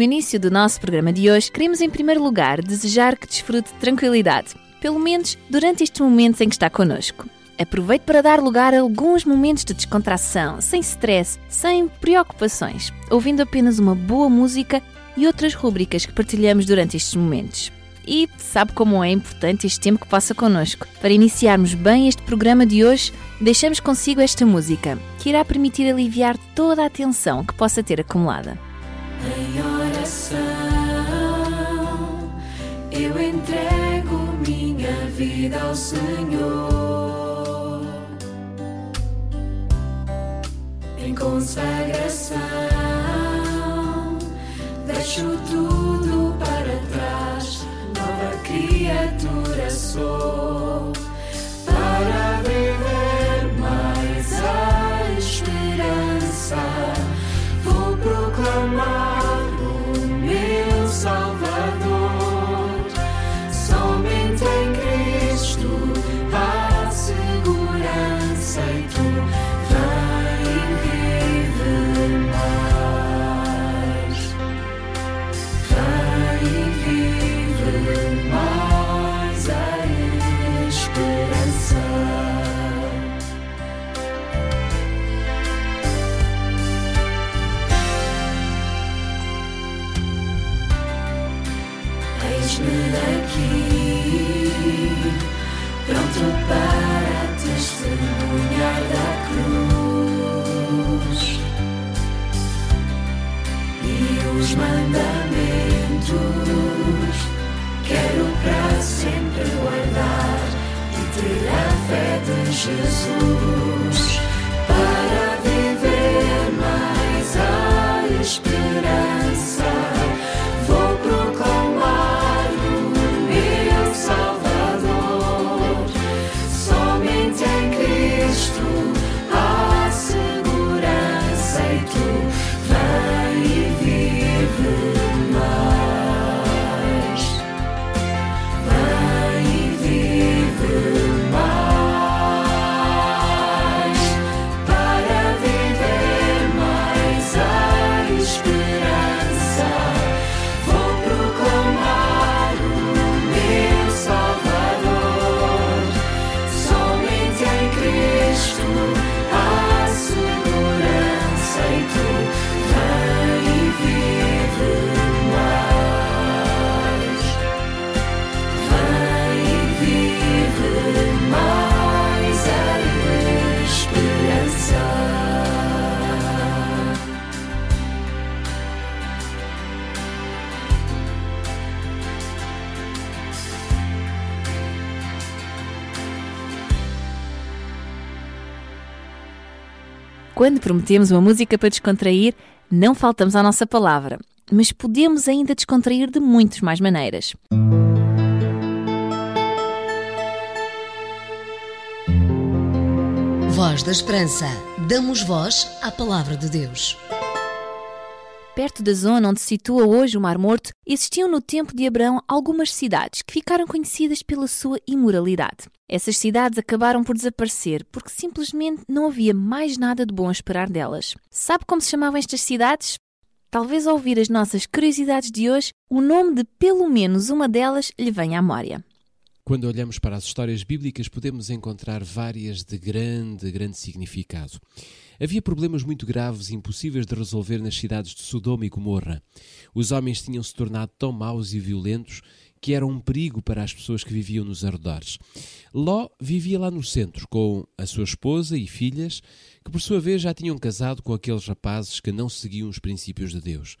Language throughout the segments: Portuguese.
No início do nosso programa de hoje, queremos em primeiro lugar desejar que desfrute de tranquilidade, pelo menos durante estes momentos em que está connosco. Aproveite para dar lugar a alguns momentos de descontração, sem stress, sem preocupações, ouvindo apenas uma boa música e outras rúbricas que partilhamos durante estes momentos. E sabe como é importante este tempo que passa connosco. Para iniciarmos bem este programa de hoje, deixamos consigo esta música, que irá permitir aliviar toda a tensão que possa ter acumulada. Em oração, eu entrego minha vida ao Senhor. Em consagração, deixo tudo para trás, nova criatura sou. Para viver mais a esperança, vou proclamar Quando prometemos uma música para descontrair, não faltamos à nossa palavra, mas podemos ainda descontrair de muitas mais maneiras. Voz da Esperança. Damos voz à palavra de Deus. Perto da zona onde se situa hoje o Mar Morto, existiam no tempo de Abraão algumas cidades que ficaram conhecidas pela sua imoralidade. Essas cidades acabaram por desaparecer porque simplesmente não havia mais nada de bom a esperar delas. Sabe como se chamavam estas cidades? Talvez ao ouvir as nossas curiosidades de hoje, o nome de pelo menos uma delas lhe venha à memória. Quando olhamos para as histórias bíblicas, podemos encontrar várias de grande, grande significado. Havia problemas muito graves e impossíveis de resolver nas cidades de Sodoma e Gomorra. Os homens tinham se tornado tão maus e violentos que eram um perigo para as pessoas que viviam nos arredores. Ló vivia lá no centro com a sua esposa e filhas, que por sua vez já tinham casado com aqueles rapazes que não seguiam os princípios de Deus.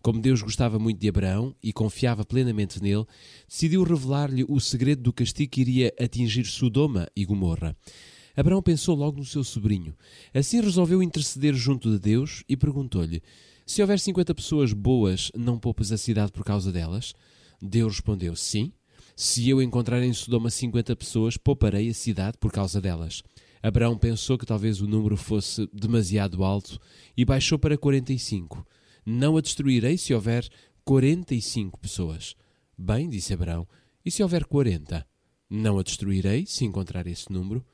Como Deus gostava muito de Abraão e confiava plenamente nele, decidiu revelar-lhe o segredo do castigo que iria atingir Sodoma e Gomorra. Abraão pensou logo no seu sobrinho. Assim resolveu interceder junto de Deus e perguntou-lhe: Se houver 50 pessoas boas, não poupas a cidade por causa delas? Deus respondeu: Sim. Se eu encontrar em Sodoma 50 pessoas, pouparei a cidade por causa delas. Abraão pensou que talvez o número fosse demasiado alto e baixou para 45. Não a destruirei se houver 45 pessoas. Bem, disse Abraão, e se houver 40? Não a destruirei se encontrar esse número.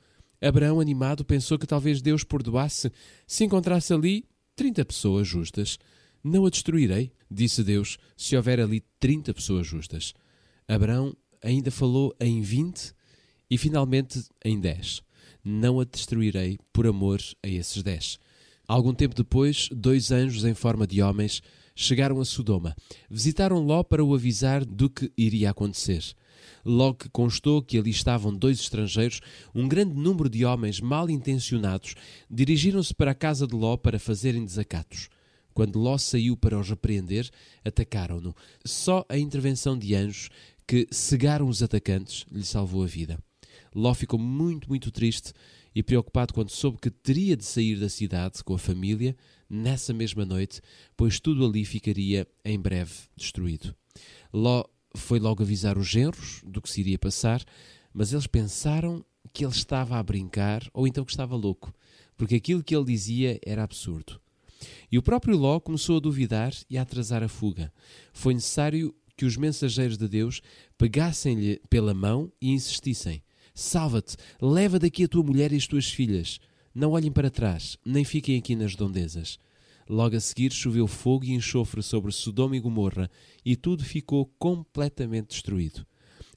Abraão, animado, pensou que talvez Deus perdoasse se encontrasse ali 30 pessoas justas. Não a destruirei, disse Deus, se houver ali 30 pessoas justas. Abraão ainda falou em 20 e finalmente em 10. Não a destruirei por amor a esses 10. Algum tempo depois, dois anjos em forma de homens chegaram a Sodoma. Visitaram Ló para o avisar do que iria acontecer. Logo que constou que ali estavam dois estrangeiros, um grande número de homens mal intencionados dirigiram-se para a casa de Ló para fazerem desacatos. Quando Ló saiu para os repreender, atacaram-no. Só a intervenção de anjos que cegaram os atacantes lhe salvou a vida. Ló ficou muito, muito triste e preocupado quando soube que teria de sair da cidade com a família nessa mesma noite, pois tudo ali ficaria em breve destruído. Ló foi logo avisar os genros do que se iria passar, mas eles pensaram que ele estava a brincar ou então que estava louco, porque aquilo que ele dizia era absurdo. E o próprio Ló começou a duvidar e a atrasar a fuga. Foi necessário que os mensageiros de Deus pegassem-lhe pela mão e insistissem: Salva-te, leva daqui a tua mulher e as tuas filhas. Não olhem para trás, nem fiquem aqui nas redondezas. Logo a seguir choveu fogo e enxofre sobre Sodoma e Gomorra, e tudo ficou completamente destruído.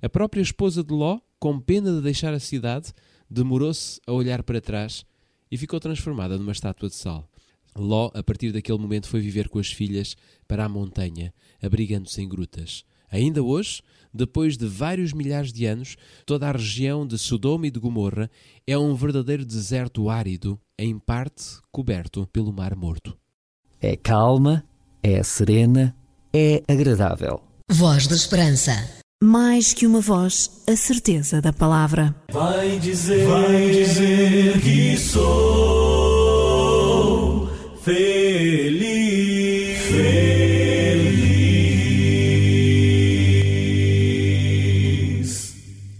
A própria esposa de Ló, com pena de deixar a cidade, demorou-se a olhar para trás e ficou transformada numa estátua de sal. Ló, a partir daquele momento, foi viver com as filhas para a montanha, abrigando-se em grutas. Ainda hoje, depois de vários milhares de anos, toda a região de Sodoma e de Gomorra é um verdadeiro deserto árido, em parte coberto pelo Mar Morto. É calma, é serena, é agradável. Voz da Esperança. Mais que uma voz, a certeza da palavra. Vai dizer, vai dizer que sou feliz, feliz.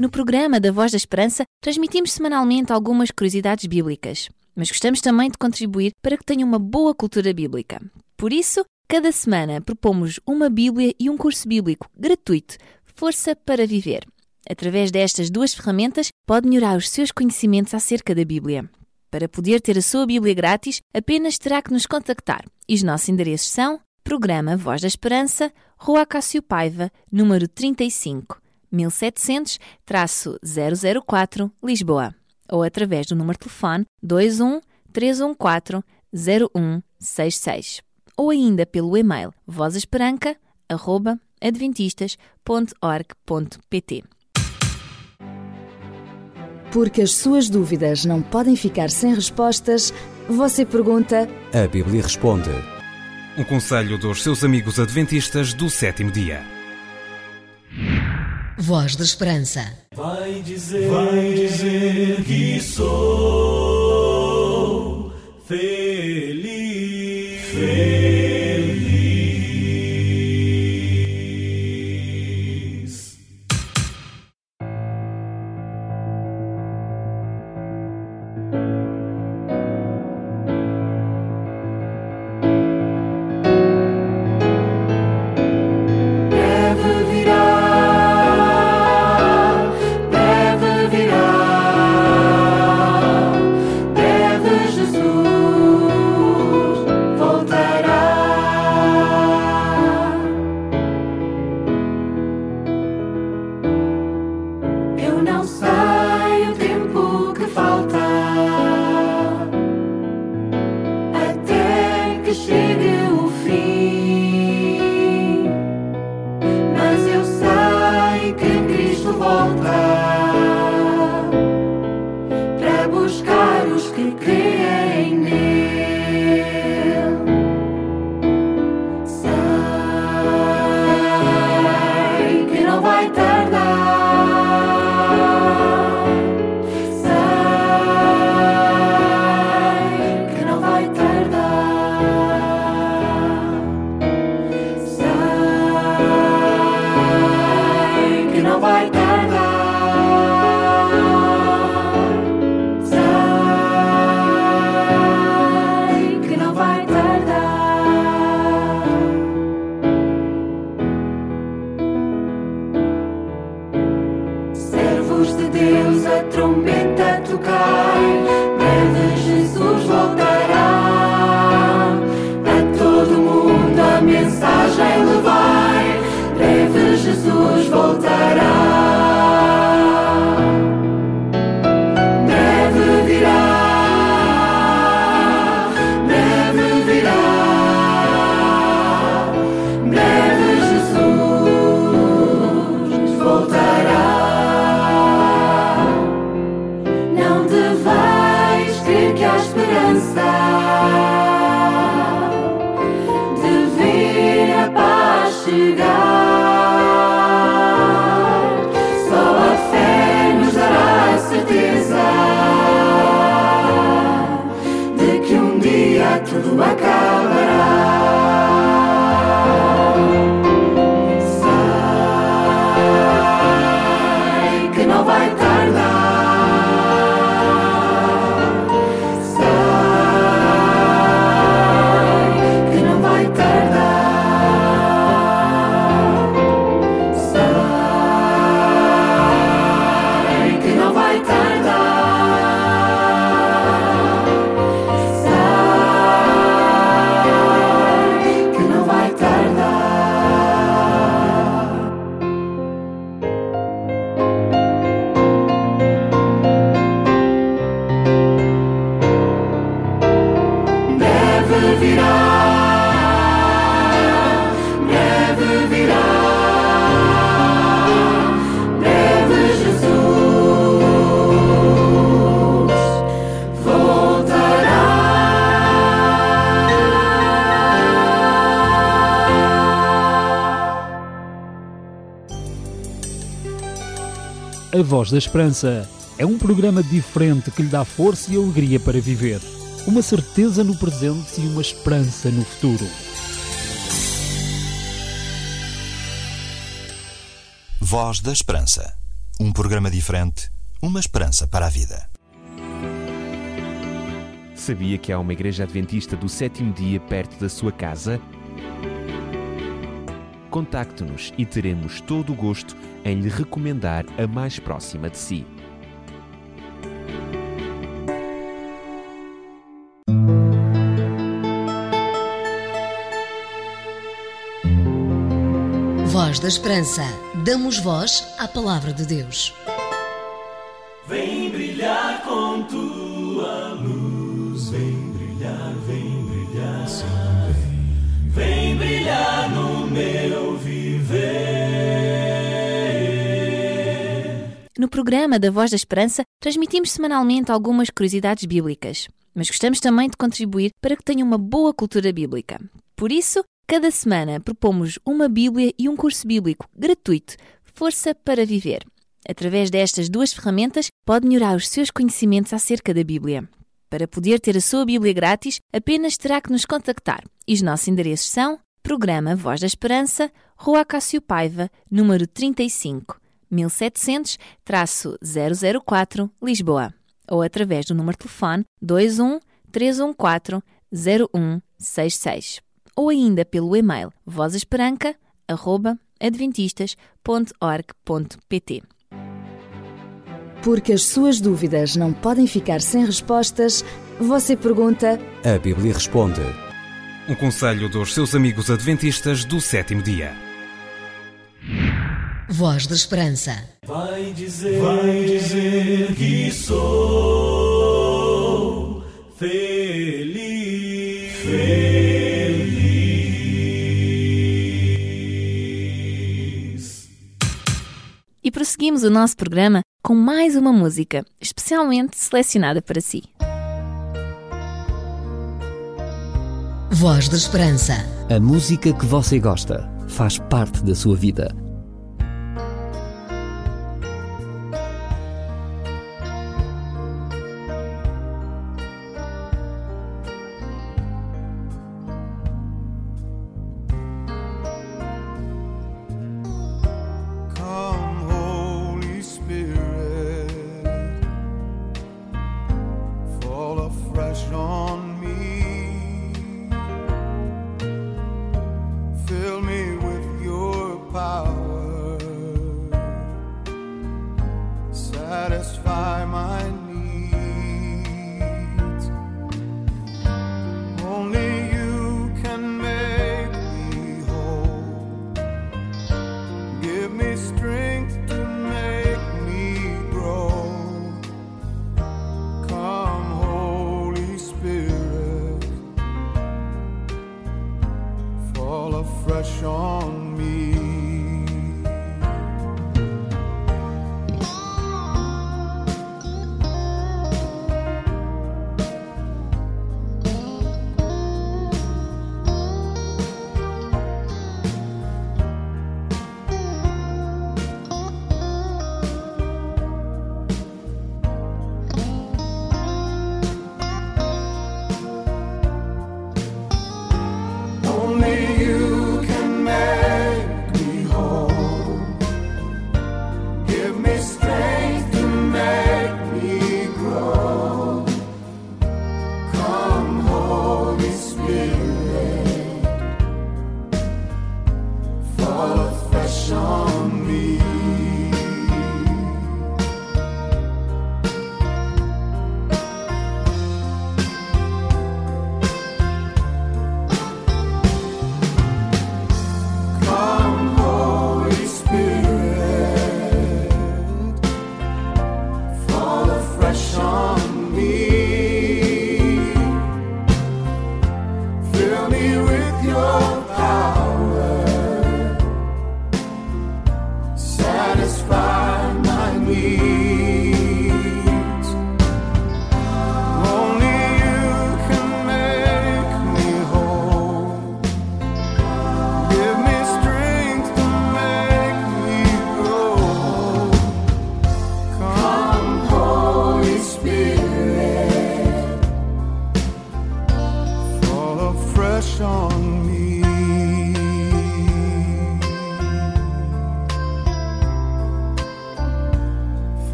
No programa da Voz da Esperança, transmitimos semanalmente algumas curiosidades bíblicas, mas gostamos também de contribuir para que tenham uma boa cultura bíblica. Por isso, cada semana propomos uma Bíblia e um curso bíblico gratuito, Força para Viver. Através destas duas ferramentas, pode melhorar os seus conhecimentos acerca da Bíblia. Para poder ter a sua Bíblia grátis, apenas terá que nos contactar. E os nossos endereços são Programa Voz da Esperança, Rua Cássio Paiva, número 35, 1700-004, Lisboa. Ou através do número de telefone 21 314 0166. Ou ainda pelo e-mail vozesperanca.adventistas.org.pt. Porque as suas dúvidas não podem ficar sem respostas, você pergunta A Bíblia responde. Um conselho dos seus amigos adventistas do sétimo dia. Voz da Esperança. Vai dizer, vai dizer que sou feliz, A Voz da Esperança é um programa diferente que lhe dá força e alegria para viver. Uma certeza no presente e uma esperança no futuro. Voz da Esperança. Um programa diferente, uma esperança para a vida. Sabia que há uma igreja adventista do sétimo dia perto da sua casa? Contacte-nos e teremos todo o gosto em lhe recomendar a mais próxima de si. Voz da Esperança. Damos voz à palavra de Deus. Vem brilhar com tua luz, vem brilhar, vem brilhar, sim, vem, vem brilhar no meu viver. No programa da Voz da Esperança, transmitimos semanalmente algumas curiosidades bíblicas, mas gostamos também de contribuir para que tenha uma boa cultura bíblica. Por isso, cada semana propomos uma Bíblia e um curso bíblico gratuito, Força para Viver. Através destas duas ferramentas, pode melhorar os seus conhecimentos acerca da Bíblia. Para poder ter a sua Bíblia grátis, apenas terá que nos contactar. E os nossos endereços são Programa Voz da Esperança, Rua Cássio Paiva, número 35, 1700-004, Lisboa. Ou através do número de telefone 21 314 0166. Ou ainda pelo e-mail vozesperanca.adventistas.org.pt. Porque as suas dúvidas não podem ficar sem respostas, você pergunta A Bíblia responde. Um conselho dos seus amigos adventistas do sétimo dia. Voz da Esperança. Vai dizer, vai dizer que sou feliz, feliz. E prosseguimos o nosso programa com mais uma música, especialmente selecionada para si. Voz da Esperança. A música que você gosta faz parte da sua vida.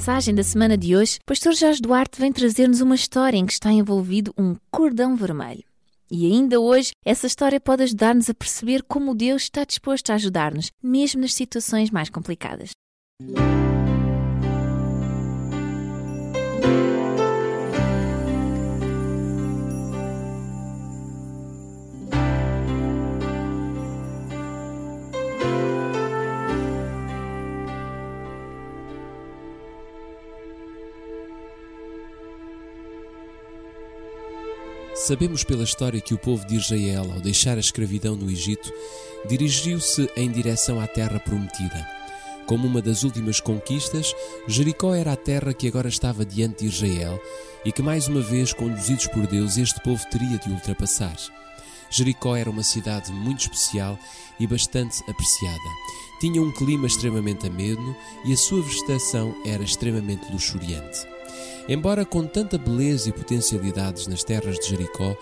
Mensagem da semana de hoje, pastor Jorge Duarte vem trazer-nos uma história em que está envolvido um cordão vermelho. E ainda hoje, essa história pode ajudar-nos a perceber como Deus está disposto a ajudar-nos, mesmo nas situações mais complicadas. Sabemos pela história que o povo de Israel, ao deixar a escravidão no Egito, dirigiu-se em direção à terra prometida. Como uma das últimas conquistas, Jericó era a terra que agora estava diante de Israel e que, mais uma vez, conduzidos por Deus, este povo teria de ultrapassar. Jericó era uma cidade muito especial e bastante apreciada. Tinha um clima extremamente ameno e a sua vegetação era extremamente luxuriante. Embora com tanta beleza e potencialidades nas terras de Jericó,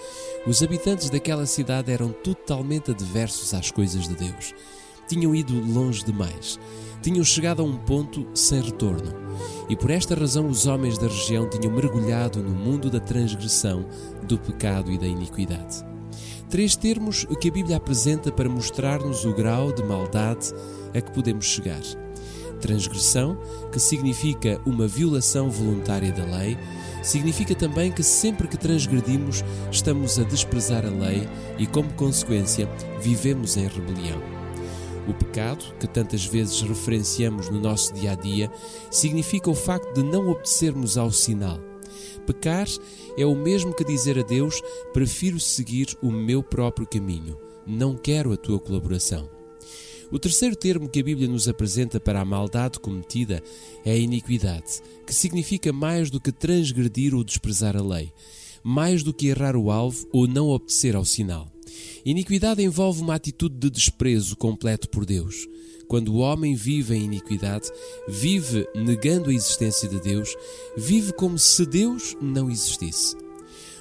os habitantes daquela cidade eram totalmente adversos às coisas de Deus. Tinham ido longe demais. Tinham chegado a um ponto sem retorno. E por esta razão os homens da região tinham mergulhado no mundo da transgressão, do pecado e da iniquidade. Três termos que a Bíblia apresenta para mostrar-nos o grau de maldade a que podemos chegar. Transgressão, que significa uma violação voluntária da lei, significa também que sempre que transgredimos estamos a desprezar a lei e, como consequência, vivemos em rebelião. O pecado, que tantas vezes referenciamos no nosso dia a dia, significa o facto de não obedecermos ao sinal. Pecar é o mesmo que dizer a Deus: prefiro seguir o meu próprio caminho, não quero a tua colaboração. O terceiro termo que a Bíblia nos apresenta para a maldade cometida é a iniquidade, que significa mais do que transgredir ou desprezar a lei, mais do que errar o alvo ou não obedecer ao sinal. Iniquidade envolve uma atitude de desprezo completo por Deus. Quando o homem vive em iniquidade, vive negando a existência de Deus, vive como se Deus não existisse.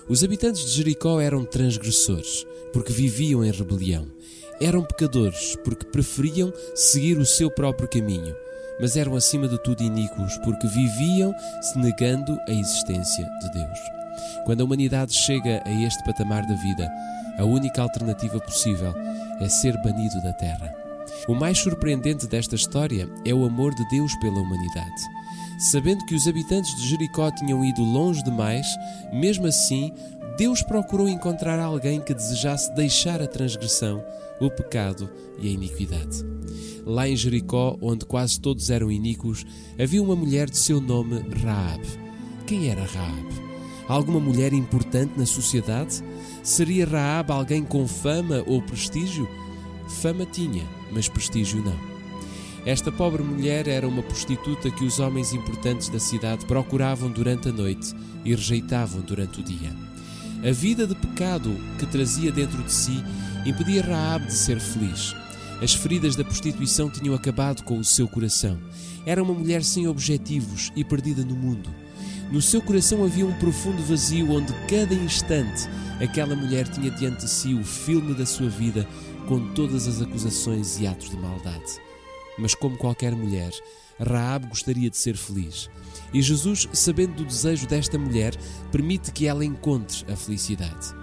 Os habitantes de Jericó eram transgressores, porque viviam em rebelião. Eram pecadores porque preferiam seguir o seu próprio caminho, mas eram acima de tudo iníquos porque viviam se negando a existência de Deus. Quando a humanidade chega a este patamar da vida, a única alternativa possível é ser banido da terra. O mais surpreendente desta história é o amor de Deus pela humanidade. Sabendo que os habitantes de Jericó tinham ido longe demais, mesmo assim, Deus procurou encontrar alguém que desejasse deixar a transgressão, o pecado e a iniquidade. Lá em Jericó, onde quase todos eram iníquos, havia uma mulher de seu nome Raab. Quem era Raab? Alguma mulher importante na sociedade? Seria Raab alguém com fama ou prestígio? Fama tinha, mas prestígio não. Esta pobre mulher era uma prostituta que os homens importantes da cidade procuravam durante a noite e rejeitavam durante o dia. A vida de pecado que trazia dentro de si impedia Raab de ser feliz. As feridas da prostituição tinham acabado com o seu coração. Era uma mulher sem objetivos e perdida no mundo. No seu coração havia um profundo vazio onde cada instante aquela mulher tinha diante de si o filme da sua vida com todas as acusações e atos de maldade. Mas como qualquer mulher, Raab gostaria de ser feliz. E Jesus, sabendo do desejo desta mulher, permite que ela encontre a felicidade.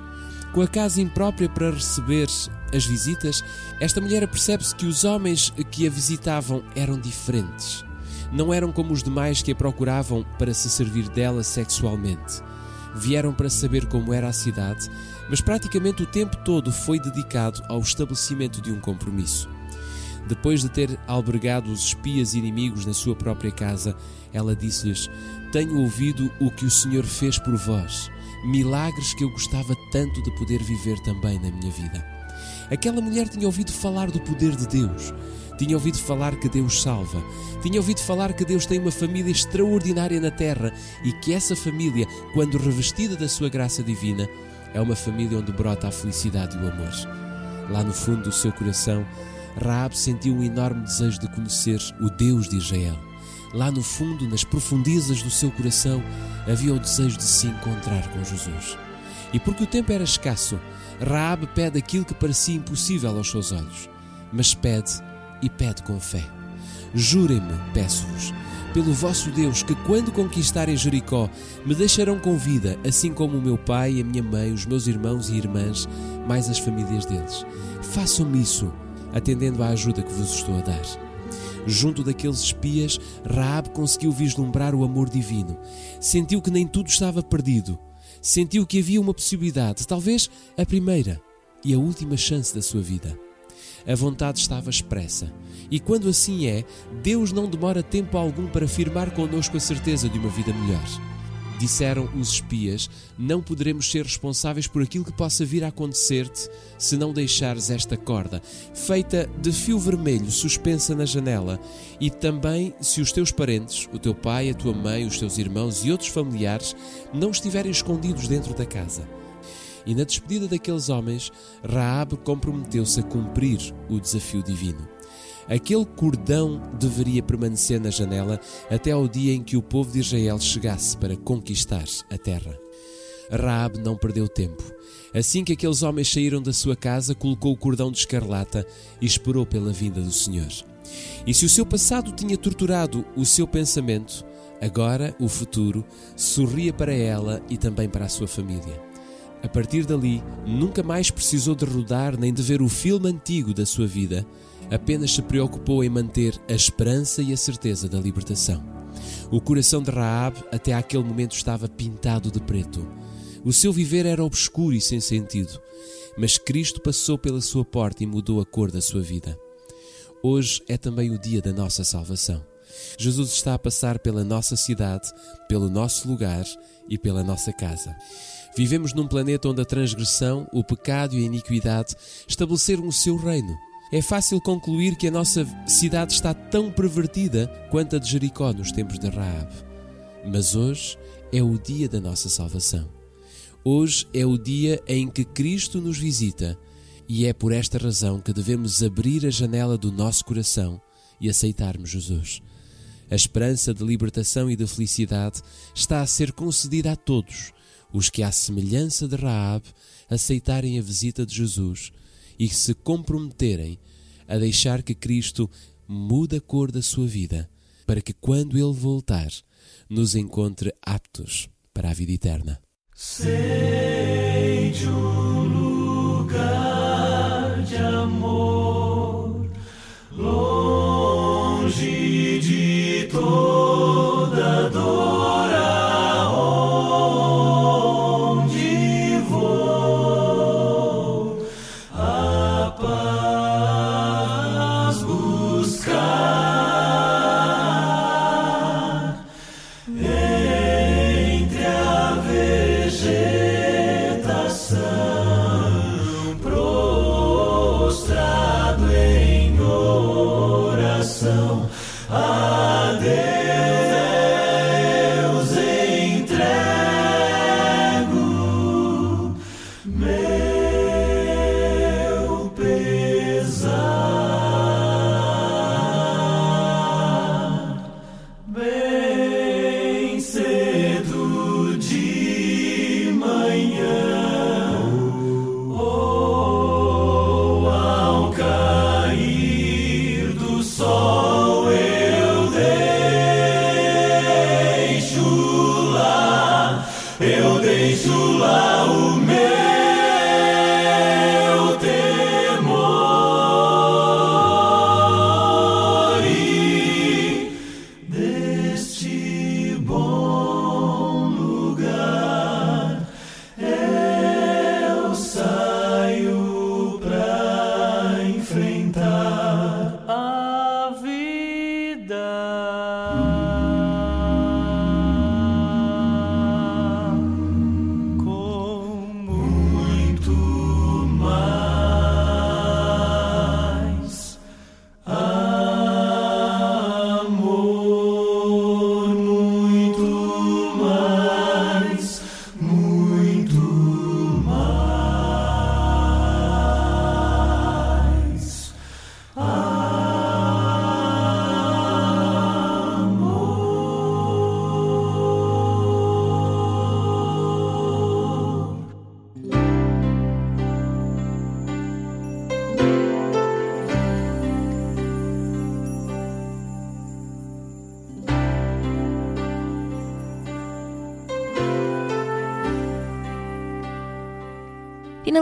Com a casa imprópria para receber as visitas, esta mulher apercebe-se que os homens que a visitavam eram diferentes. Não eram como os demais que a procuravam para se servir dela sexualmente. Vieram para saber como era a cidade, mas praticamente o tempo todo foi dedicado ao estabelecimento de um compromisso. Depois de ter albergado os espias inimigos na sua própria casa, ela disse-lhes: Tenho ouvido o que o Senhor fez por vós, milagres que eu gostava tanto de poder viver também na minha vida. Aquela mulher tinha ouvido falar do poder de Deus, tinha ouvido falar que Deus salva, tinha ouvido falar que Deus tem uma família extraordinária na terra e que essa família, quando revestida da sua graça divina, é uma família onde brota a felicidade e o amor. Lá no fundo do seu coração, Raab sentiu um enorme desejo de conhecer o Deus de Israel. Lá no fundo, nas profundezas do seu coração, havia o desejo de se encontrar com Jesus. E porque o tempo era escasso, Raab pede aquilo que parecia impossível aos seus olhos, mas pede e pede com fé. Jurem-me, peço-vos, pelo vosso Deus, que quando conquistarem Jericó, me deixarão com vida, assim como o meu pai, a minha mãe, os meus irmãos e irmãs, mais as famílias deles. Façam-me isso, atendendo à ajuda que vos estou a dar. Junto daqueles espias, Raab conseguiu vislumbrar o amor divino. Sentiu que nem tudo estava perdido. Sentiu que havia uma possibilidade, talvez a primeira e a última chance da sua vida. A vontade estava expressa. E quando assim é, Deus não demora tempo algum para firmar connosco a certeza de uma vida melhor. Disseram os espias: Não poderemos ser responsáveis por aquilo que possa vir a acontecer-te se não deixares esta corda, feita de fio vermelho suspensa na janela, e também se os teus parentes, o teu pai, a tua mãe, os teus irmãos e outros familiares, não estiverem escondidos dentro da casa. E na despedida daqueles homens, Raabe comprometeu-se a cumprir o desafio divino. Aquele cordão deveria permanecer na janela até ao dia em que o povo de Israel chegasse para conquistar a terra. Raabe não perdeu tempo. Assim que aqueles homens saíram da sua casa, colocou o cordão de escarlata e esperou pela vinda do Senhor. E se o seu passado tinha torturado o seu pensamento, agora o futuro sorria para ela e também para a sua família. A partir dali, nunca mais precisou de rodar nem de ver o filme antigo da sua vida, apenas se preocupou em manter a esperança e a certeza da libertação. O coração de Raab até aquele momento estava pintado de preto. O seu viver era obscuro e sem sentido, mas Cristo passou pela sua porta e mudou a cor da sua vida. Hoje é também o dia da nossa salvação. Jesus está a passar pela nossa cidade, pelo nosso lugar e pela nossa casa. Vivemos num planeta onde a transgressão, o pecado e a iniquidade estabeleceram o seu reino. É fácil concluir que a nossa cidade está tão pervertida quanto a de Jericó nos tempos de Raab. Mas hoje é o dia da nossa salvação. Hoje é o dia em que Cristo nos visita e é por esta razão que devemos abrir a janela do nosso coração e aceitarmos Jesus. A esperança de libertação e de felicidade está a ser concedida a todos os que, à semelhança de Raab, aceitarem a visita de Jesus e se comprometerem a deixar que Cristo mude a cor da sua vida, para que quando Ele voltar, nos encontre aptos para a vida eterna. Sei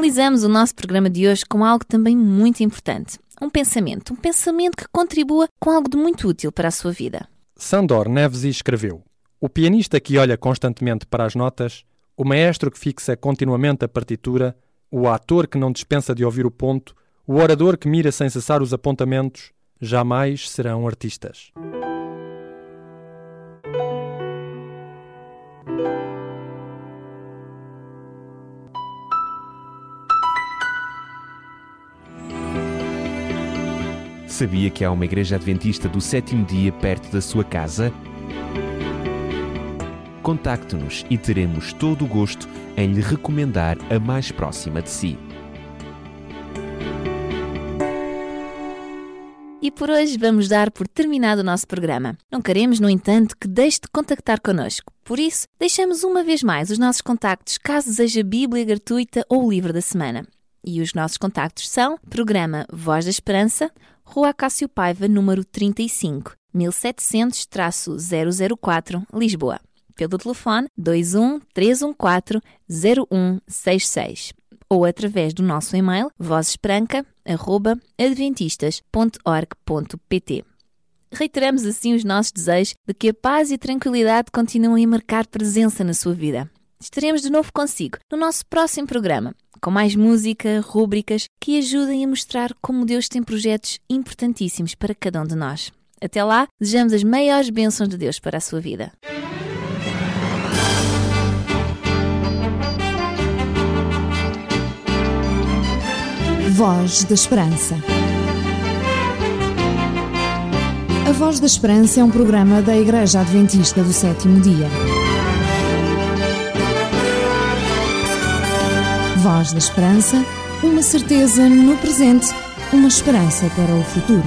Finalizamos o nosso programa de hoje com algo também muito importante. Um pensamento, um pensamento que contribua com algo de muito útil para a sua vida. Sandor Neves escreveu: O pianista que olha constantemente para as notas, o maestro que fixa continuamente a partitura, o ator que não dispensa de ouvir o ponto, o orador que mira sem cessar os apontamentos, jamais serão artistas. Sabia que há uma igreja adventista do sétimo dia perto da sua casa? Contacte-nos e teremos todo o gosto em lhe recomendar a mais próxima de si. E por hoje vamos dar por terminado o nosso programa. Não queremos, no entanto, que deixe de contactar connosco. Por isso, deixamos uma vez mais os nossos contactos caso deseja Bíblia gratuita ou o livro da semana. E os nossos contactos são Programa Voz da Esperança, Rua Cássio Paiva, número 35, 1700-004, Lisboa. Pelo telefone 21 314 0166 ou através do nosso e-mail vozesbranca.adventistas.org.pt. Reiteramos assim os nossos desejos de que a paz e a tranquilidade continuem a marcar presença na sua vida. Estaremos de novo consigo no nosso próximo programa, com mais música, rúbricas que ajudem a mostrar como Deus tem projetos importantíssimos para cada um de nós. Até lá, desejamos as maiores bênçãos de Deus para a sua vida. Voz da Esperança. A Voz da Esperança é um programa da Igreja Adventista do Sétimo Dia. Voz da Esperança, uma certeza no presente, uma esperança para o futuro.